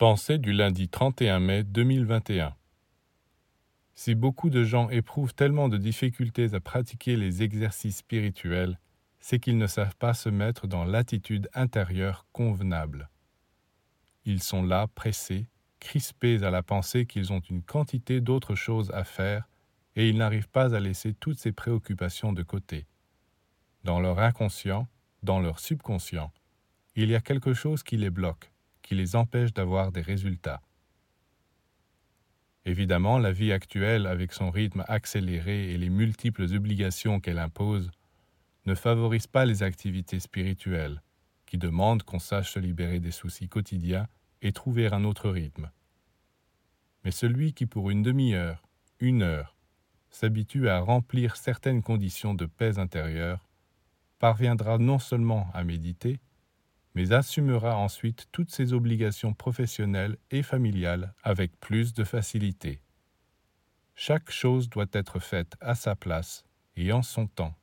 Pensée du lundi 31 mai 2021 Si beaucoup de gens éprouvent tellement de difficultés à pratiquer les exercices spirituels, c'est qu'ils ne savent pas se mettre dans l'attitude intérieure convenable. Ils sont là, pressés, crispés à la pensée qu'ils ont une quantité d'autres choses à faire, et ils n'arrivent pas à laisser toutes ces préoccupations de côté. Dans leur inconscient, dans leur subconscient, il y a quelque chose qui les bloque qui les empêche d'avoir des résultats. Évidemment, la vie actuelle, avec son rythme accéléré et les multiples obligations qu'elle impose, ne favorise pas les activités spirituelles, qui demandent qu'on sache se libérer des soucis quotidiens et trouver un autre rythme. Mais celui qui, pour une demi-heure, une heure, s'habitue à remplir certaines conditions de paix intérieure, parviendra non seulement à méditer, mais assumera ensuite toutes ses obligations professionnelles et familiales avec plus de facilité. Chaque chose doit être faite à sa place et en son temps.